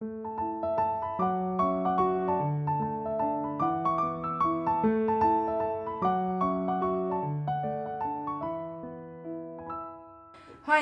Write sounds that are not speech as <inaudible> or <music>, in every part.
欢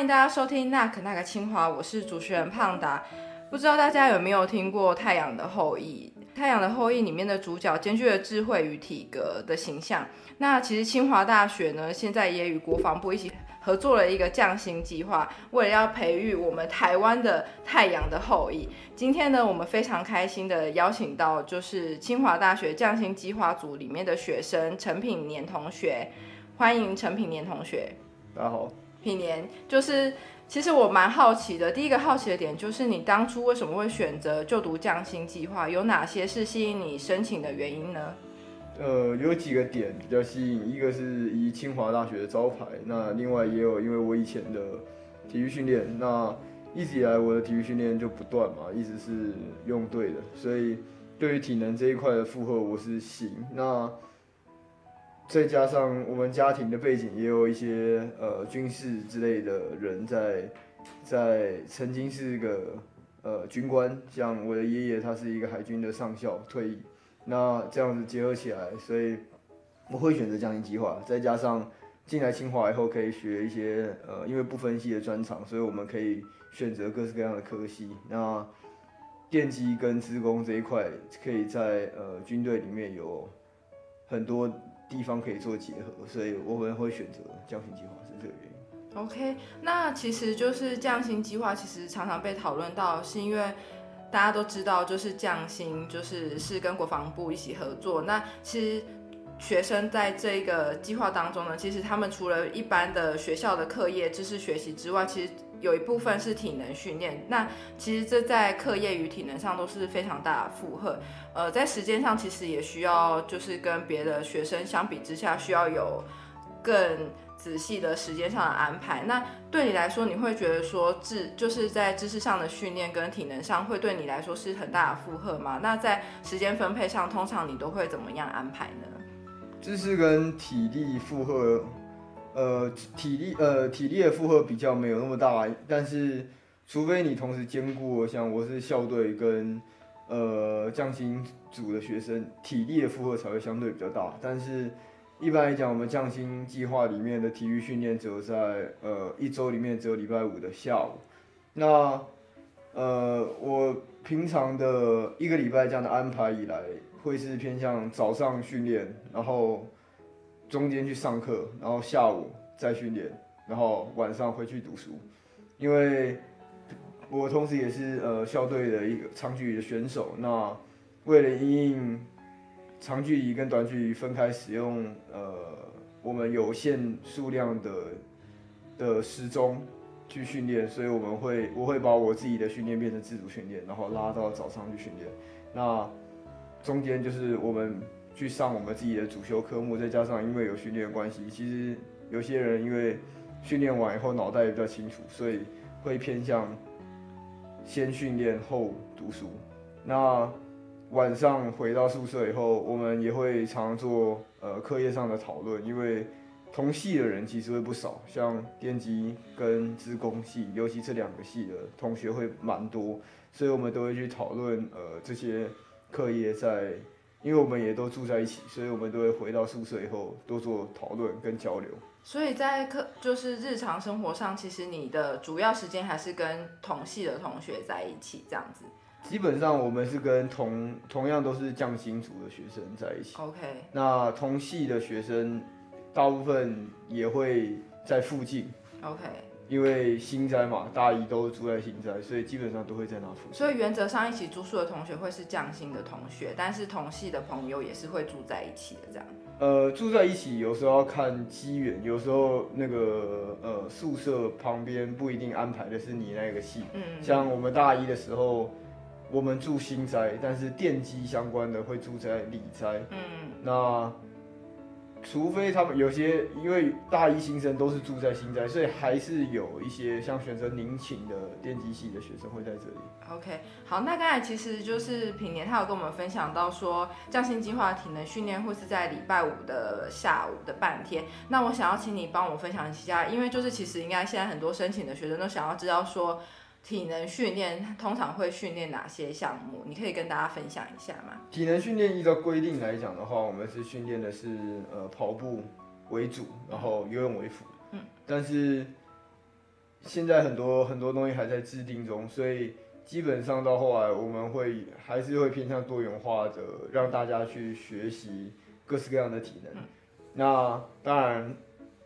迎大家收听那可那个清华，我是主持人胖达。不知道大家有没有听过《太阳的后裔》？《太阳的后裔》里面的主角兼具了智慧与体格的形象。那其实清华大学呢，现在也与国防部一起合作了一个降薪计划，为了要培育我们台湾的太阳的后裔。今天呢，我们非常开心的邀请到就是清华大学降薪计划组里面的学生陈品年同学，欢迎陈品年同学。大家好。品年就是，其实我蛮好奇的。第一个好奇的点就是，你当初为什么会选择就读降薪计划？有哪些是吸引你申请的原因呢？呃，有几个点比较吸引，一个是以清华大学的招牌，那另外也有因为我以前的体育训练，那一直以来我的体育训练就不断嘛，一直是用对的，所以对于体能这一块的负荷我是行。那再加上我们家庭的背景，也有一些呃军事之类的人在，在曾经是个呃军官，像我的爷爷他是一个海军的上校退役，那这样子结合起来，所以我会选择降薪计划。再加上进来清华以后可以学一些呃，因为不分系的专长，所以我们可以选择各式各样的科系。那电机跟资工这一块，可以在呃军队里面有很多。地方可以做结合，所以我们会选择降薪计划是这个原因。OK，那其实就是降薪计划，其实常常被讨论到，是因为大家都知道，就是降薪就是是跟国防部一起合作。那其实学生在这个计划当中呢，其实他们除了一般的学校的课业知识学习之外，其实有一部分是体能训练，那其实这在课业与体能上都是非常大的负荷。呃，在时间上其实也需要，就是跟别的学生相比之下，需要有更仔细的时间上的安排。那对你来说，你会觉得说知就是在知识上的训练跟体能上，会对你来说是很大的负荷吗？那在时间分配上，通常你都会怎么样安排呢？知识跟体力负荷。呃，体力呃体力的负荷比较没有那么大，但是除非你同时兼顾，像我是校队跟呃降薪组的学生，体力的负荷才会相对比较大。但是一般来讲，我们降薪计划里面的体育训练只有在呃一周里面只有礼拜五的下午。那呃我平常的一个礼拜这样的安排以来，会是偏向早上训练，然后。中间去上课，然后下午再训练，然后晚上回去读书。因为我同时也是呃校队的一个长距离的选手，那为了应长距离跟短距离分开使用，呃，我们有限数量的的时钟去训练，所以我们会我会把我自己的训练变成自主训练，然后拉到早上去训练。那中间就是我们。去上我们自己的主修科目，再加上因为有训练关系，其实有些人因为训练完以后脑袋也比较清楚，所以会偏向先训练后读书。那晚上回到宿舍以后，我们也会常做呃课业上的讨论，因为同系的人其实会不少，像电机跟资工系，尤其这两个系的同学会蛮多，所以我们都会去讨论呃这些课业在。因为我们也都住在一起，所以我们都会回到宿舍以后多做讨论跟交流。所以在课就是日常生活上，其实你的主要时间还是跟同系的同学在一起这样子。基本上我们是跟同同样都是匠心组的学生在一起。OK。那同系的学生大部分也会在附近。OK。因为新斋嘛，大一都住在新斋，所以基本上都会在那附近。所以原则上一起住宿的同学会是匠心的同学，但是同系的朋友也是会住在一起的这样。呃，住在一起有时候要看机缘，有时候那个呃宿舍旁边不一定安排的是你那个系。嗯。像我们大一的时候，我们住新宅，但是电机相关的会住在里宅。嗯。那。除非他们有些，因为大一新生都是住在新宅，所以还是有一些像选择宁寝的电机系的学生会在这里。OK，好，那刚才其实就是平年他有跟我们分享到说，匠心计划体能训练会是在礼拜五的下午的半天。那我想要请你帮我分享一下，因为就是其实应该现在很多申请的学生都想要知道说。体能训练通常会训练哪些项目？你可以跟大家分享一下吗？体能训练依照规定来讲的话，我们是训练的是呃跑步为主，然后游泳为辅。嗯，但是现在很多很多东西还在制定中，所以基本上到后来我们会还是会偏向多元化的，让大家去学习各式各样的体能。那当然，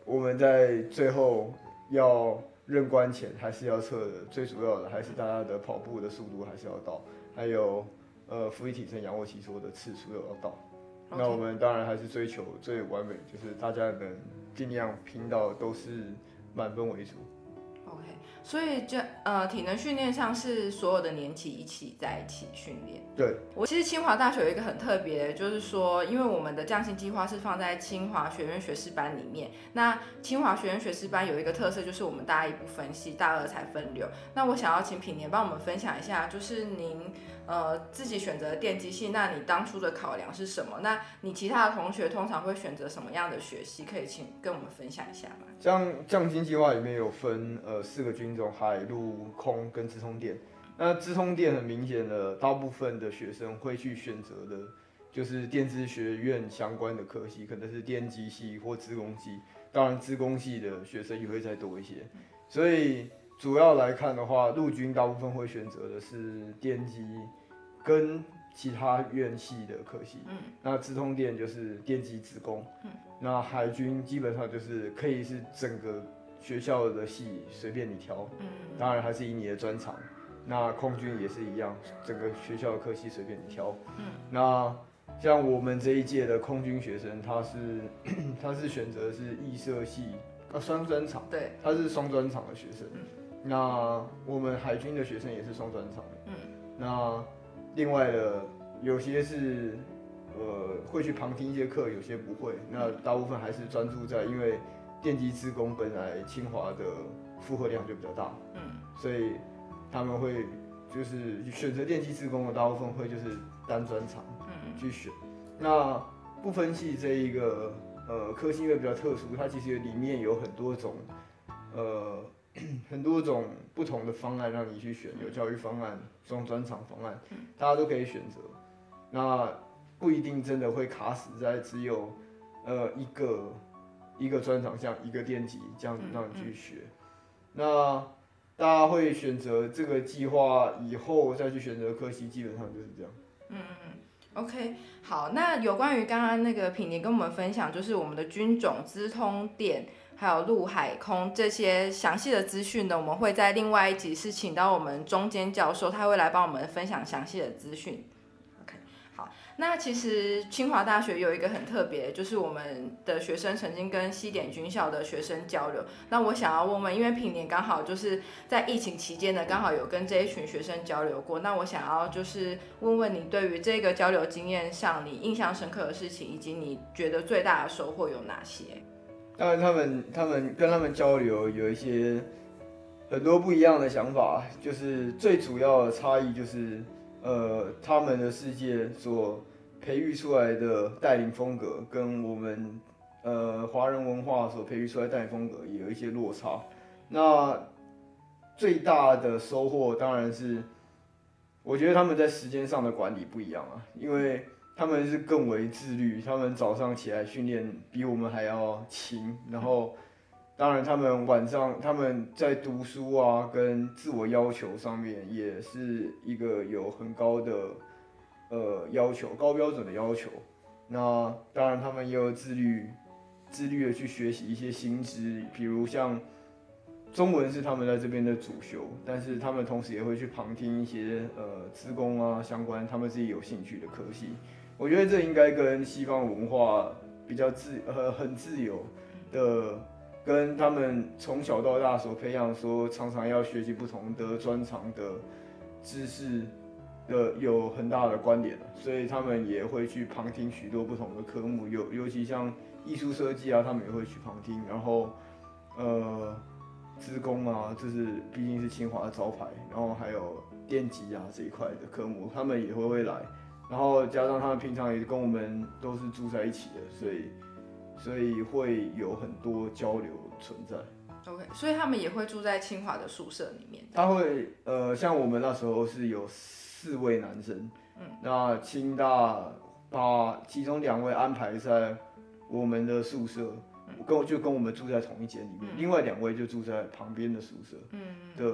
我们在最后要。认关前还是要测的，最主要的还是大家的跑步的速度还是要到，还有呃，腹肌提升、仰卧起坐的次数要到。那我们当然还是追求最完美，就是大家能尽量拼到都是满分为主。OK，所以就呃，体能训练上是所有的年级一起在一起训练。对，我其实清华大学有一个很特别，就是说，因为我们的降薪计划是放在清华学院学士班里面。那清华学院学士班有一个特色，就是我们大一不分系，大二才分流。那我想要请品年帮我们分享一下，就是您呃自己选择电机系，那你当初的考量是什么？那你其他的同学通常会选择什么样的学系？可以请跟我们分享一下吗？像降薪计划里面有分呃四个军种：海陆空跟直通电。那直通电很明显的，大部分的学生会去选择的，就是电子学院相关的科系，可能是电机系或资工系。当然，资工系的学生也会再多一些。所以主要来看的话，陆军大部分会选择的是电机跟其他院系的科系。嗯。那直通电就是电机资工。嗯。那海军基本上就是可以是整个学校的系随便你挑。嗯。当然还是以你的专长。那空军也是一样，整个学校的科系随便你挑。嗯，那像我们这一届的空军学生，他是 <clears throat> 他是选择是艺设系啊双专场，对，他是双专场的学生。那我们海军的学生也是双专场的。嗯，那另外的有些是呃会去旁听一些课，有些不会。那大部分还是专注在，因为电机职工本来清华的负荷量就比较大。嗯，所以。他们会就是选择电机自工的大部分会就是单专长去选，那不分析这一个呃科系因为比较特殊，它其实里面有很多种呃很多种不同的方案让你去选，有教育方案、双专长方案，大家都可以选择。那不一定真的会卡死在只有呃一个一个专长，像一个电机这样子让你去学，那。大家会选择这个计划以后再去选择科系，基本上就是这样。嗯嗯 o k 好，那有关于刚刚那个品年跟我们分享，就是我们的军种、资通电，还有陆海空这些详细的资讯呢，我们会在另外一集是请到我们中间教授，他会来帮我们分享详细的资讯。那其实清华大学有一个很特别，就是我们的学生曾经跟西点军校的学生交流。那我想要问问，因为平年刚好就是在疫情期间呢，刚好有跟这一群学生交流过。那我想要就是问问你，对于这个交流经验上，你印象深刻的事情，以及你觉得最大的收获有哪些？当然，他们他们跟他们交流有一些很多不一样的想法，就是最主要的差异就是。呃，他们的世界所培育出来的带领风格，跟我们呃华人文化所培育出来带领风格也有一些落差。那最大的收获当然是，我觉得他们在时间上的管理不一样啊，因为他们是更为自律，他们早上起来训练比我们还要勤，然后。当然，他们晚上他们在读书啊，跟自我要求上面也是一个有很高的呃要求，高标准的要求。那当然，他们也有自律，自律的去学习一些新知，比如像中文是他们在这边的主修，但是他们同时也会去旁听一些呃资工啊相关他们自己有兴趣的科系。我觉得这应该跟西方文化比较自呃很自由的。跟他们从小到大所培养，说常常要学习不同的专长的知识的有很大的关联所以他们也会去旁听许多不同的科目，尤尤其像艺术设计啊，他们也会去旁听。然后，呃，资工啊，这是毕竟是清华的招牌，然后还有电机啊这一块的科目，他们也会会来。然后加上他们平常也跟我们都是住在一起的，所以。所以会有很多交流存在。OK，所以他们也会住在清华的宿舍里面。他会呃，像我们那时候是有四位男生，嗯，那清大把其中两位安排在我们的宿舍，跟就跟我们住在同一间里面，另外两位就住在旁边的宿舍，嗯。的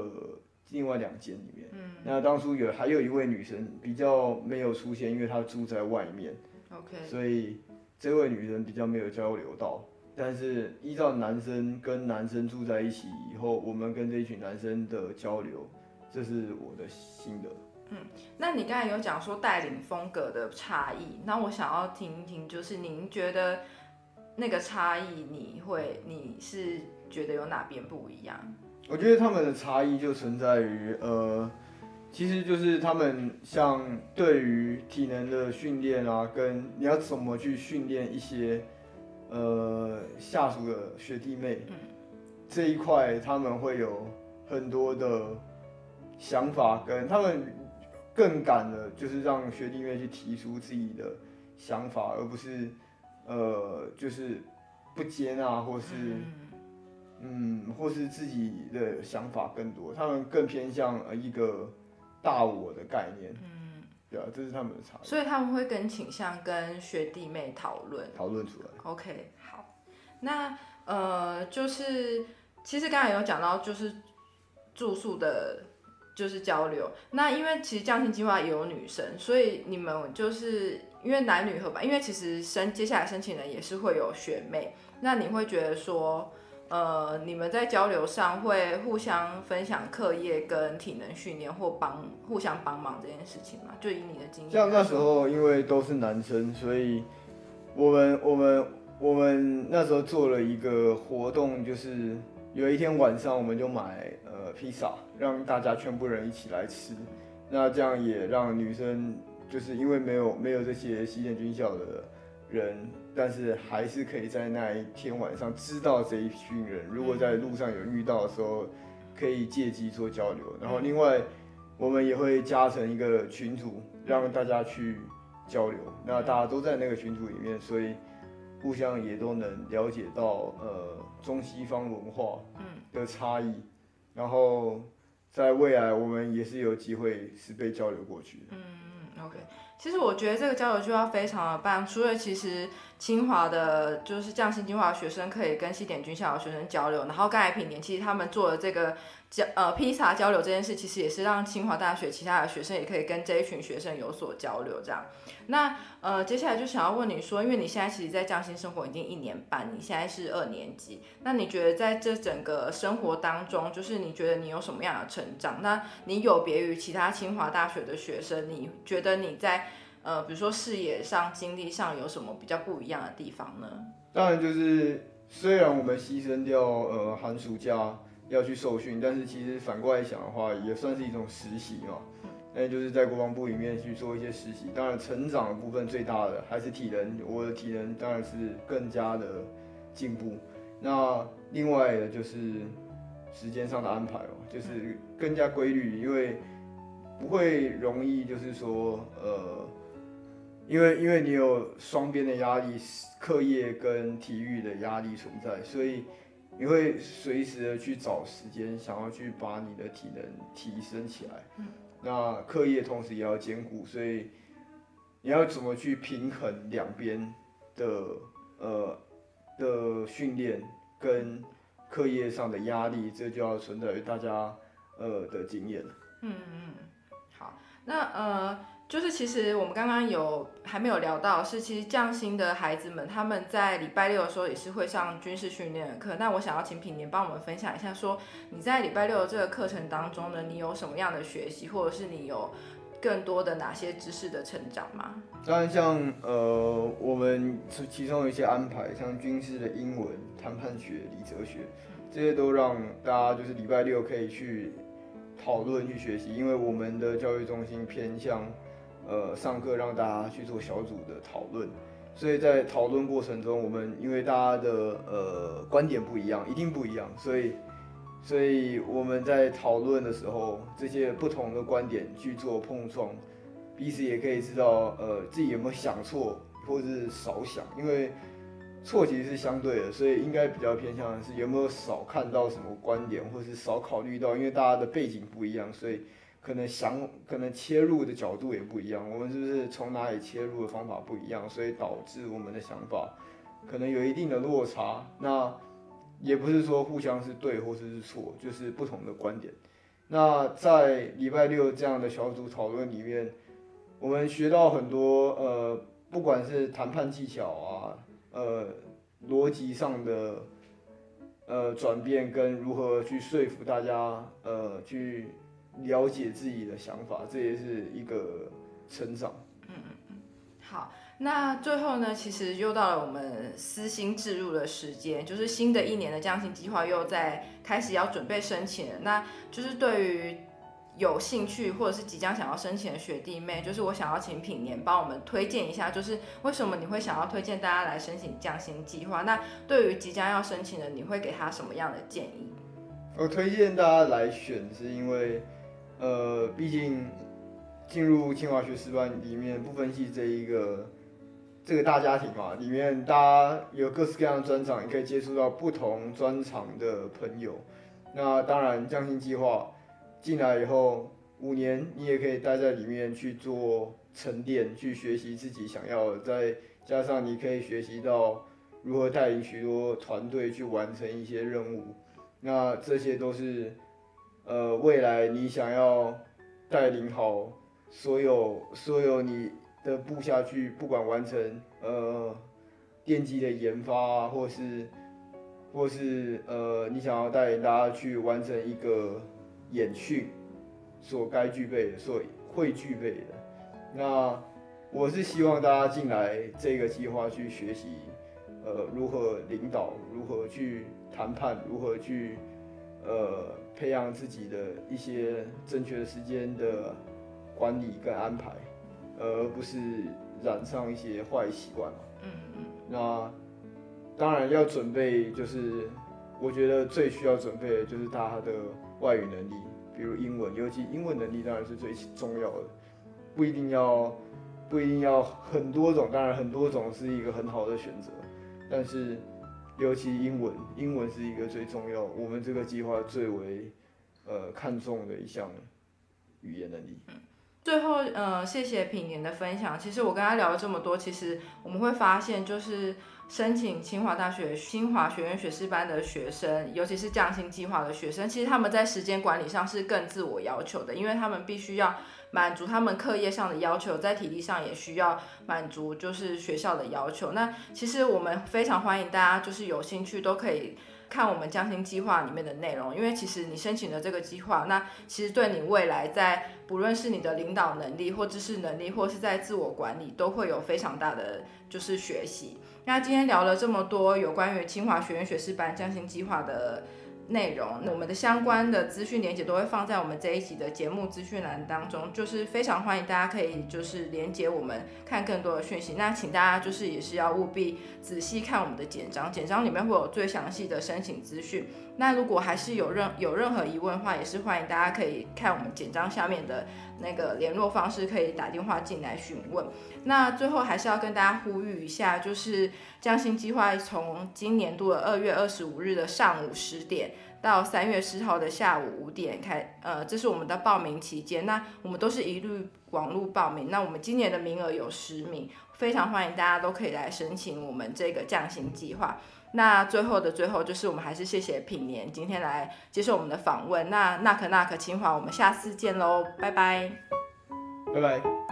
另外两间里面。嗯，那当初有还有一位女生比较没有出现，因为她住在外面，OK，所以这位女生比较没有交流到。但是依照男生跟男生住在一起以后，我们跟这一群男生的交流，这是我的心得。嗯，那你刚才有讲说带领风格的差异，那我想要听一听，就是您觉得那个差异，你会你是觉得有哪边不一样？我觉得他们的差异就存在于，呃，其实就是他们像对于体能的训练啊，跟你要怎么去训练一些。呃，下属的学弟妹这一块，他们会有很多的想法，跟他们更敢的，就是让学弟妹去提出自己的想法，而不是呃，就是不接纳，或是嗯，或是自己的想法更多。他们更偏向呃一个大我的概念。嗯对啊，这是他们的差异，所以他们会更倾向跟学弟妹讨论，讨论出来。OK，好，那呃，就是其实刚才有讲到，就是住宿的，就是交流。那因为其实降薪计划也有女生，所以你们就是因为男女合班，因为其实申接下来申请人也是会有学妹，那你会觉得说？呃，你们在交流上会互相分享课业跟体能训练，或帮互相帮忙这件事情吗？就以你的经验，像那时候因为都是男生，所以我们我们我们那时候做了一个活动，就是有一天晚上我们就买呃披萨，让大家全部人一起来吃，那这样也让女生就是因为没有没有这些西点军校的人。但是还是可以在那一天晚上知道这一群人，如果在路上有遇到的时候，可以借机做交流。然后另外，我们也会加成一个群组，让大家去交流。那大家都在那个群组里面，所以互相也都能了解到呃中西方文化的差异。然后在未来，我们也是有机会是被交流过去的。嗯嗯，OK。其实我觉得这个交流计划非常的棒，除了其实清华的就是匠心清华学生可以跟西点军校的学生交流，然后刚才品年其实他们做的这个交呃披萨交流这件事，其实也是让清华大学其他的学生也可以跟这一群学生有所交流这样。那呃接下来就想要问你说，因为你现在其实，在匠心生活已经一年半，你现在是二年级，那你觉得在这整个生活当中，就是你觉得你有什么样的成长？那你有别于其他清华大学的学生，你觉得你在呃，比如说视野上、经历上有什么比较不一样的地方呢？当然就是，虽然我们牺牲掉呃寒暑假要去受训，但是其实反过来想的话，也算是一种实习嘛。那就是在国防部里面去做一些实习。当然，成长的部分最大的还是体能，我的体能当然是更加的进步。那另外的就是时间上的安排哦，就是更加规律，因为不会容易就是说呃。因为因为你有双边的压力，课业跟体育的压力存在，所以你会随时的去找时间，想要去把你的体能提升起来。嗯，那课业同时也要兼顾，所以你要怎么去平衡两边的呃的训练跟课业上的压力，这就要存在于大家呃的经验了。嗯嗯，好，那呃。就是其实我们刚刚有还没有聊到，是其实匠心的孩子们他们在礼拜六的时候也是会上军事训练的课。那我想要请品年帮我们分享一下，说你在礼拜六的这个课程当中呢，你有什么样的学习，或者是你有更多的哪些知识的成长吗？当然，像呃我们其中有一些安排，像军事的英文、谈判学、理哲学，这些都让大家就是礼拜六可以去讨论、去学习，因为我们的教育中心偏向。呃，上课让大家去做小组的讨论，所以在讨论过程中，我们因为大家的呃观点不一样，一定不一样，所以，所以我们在讨论的时候，这些不同的观点去做碰撞，彼此也可以知道呃自己有没有想错或者是少想，因为错其实是相对的，所以应该比较偏向的是有没有少看到什么观点，或是少考虑到，因为大家的背景不一样，所以可能想可能切入的角度也不一样。我们是不是从哪里切入的方法不一样，所以导致我们的想法可能有一定的落差？那也不是说互相是对或者是错，就是不同的观点。那在礼拜六这样的小组讨论里面，我们学到很多呃，不管是谈判技巧啊。呃，逻辑上的呃转变跟如何去说服大家，呃，去了解自己的想法，这也是一个成长。嗯嗯嗯。好，那最后呢，其实又到了我们私心置入的时间，就是新的一年的降薪计划又在开始要准备申请了。那就是对于。有兴趣或者是即将想要申请的学弟妹，就是我想要请品年帮我们推荐一下，就是为什么你会想要推荐大家来申请降薪计划？那对于即将要申请的，你会给他什么样的建议？我推荐大家来选，是因为，呃，毕竟进入清华学士班里面不分析这一个这个大家庭嘛，里面大家有各式各样的专长，也可以接触到不同专长的朋友。那当然，匠心计划。进来以后五年，你也可以待在里面去做沉淀，去学习自己想要的。再加上你可以学习到如何带领许多团队去完成一些任务，那这些都是呃未来你想要带领好所有所有你的部下去，不管完成呃电机的研发，或是或是呃你想要带领大家去完成一个。演训所该具备的，所会具备的。那我是希望大家进来这个计划去学习，呃，如何领导，如何去谈判，如何去呃培养自己的一些正确的时间的管理跟安排，而不是染上一些坏习惯嘛。嗯嗯。那当然要准备，就是我觉得最需要准备的就是他的。外语能力，比如英文，尤其英文能力当然是最重要的，不一定要，不一定要很多种，当然很多种是一个很好的选择，但是尤其英文，英文是一个最重要，我们这个计划最为呃看重的一项语言能力。嗯最后，呃，谢谢品年的分享。其实我跟他聊了这么多，其实我们会发现，就是申请清华大学清华学院学士班的学生，尤其是降薪计划的学生，其实他们在时间管理上是更自我要求的，因为他们必须要满足他们课业上的要求，在体力上也需要满足就是学校的要求。那其实我们非常欢迎大家，就是有兴趣都可以。看我们降薪计划里面的内容，因为其实你申请的这个计划，那其实对你未来在不论是你的领导能力或知识能力，或是在自我管理，都会有非常大的就是学习。那今天聊了这么多有关于清华学院学士班降薪计划的。内容，我们的相关的资讯连接都会放在我们这一集的节目资讯栏当中，就是非常欢迎大家可以就是连接我们看更多的讯息。那请大家就是也是要务必仔细看我们的简章，简章里面会有最详细的申请资讯。那如果还是有任有任何疑问的话，也是欢迎大家可以看我们简章下面的那个联络方式，可以打电话进来询问。那最后还是要跟大家呼吁一下，就是降薪计划从今年度的二月二十五日的上午十点到三月十号的下午五点开，呃，这是我们的报名期间。那我们都是一律网络报名。那我们今年的名额有十名，非常欢迎大家都可以来申请我们这个降薪计划。那最后的最后，就是我们还是谢谢品年今天来接受我们的访问。那那可那可清华，我们下次见喽，拜拜，拜拜。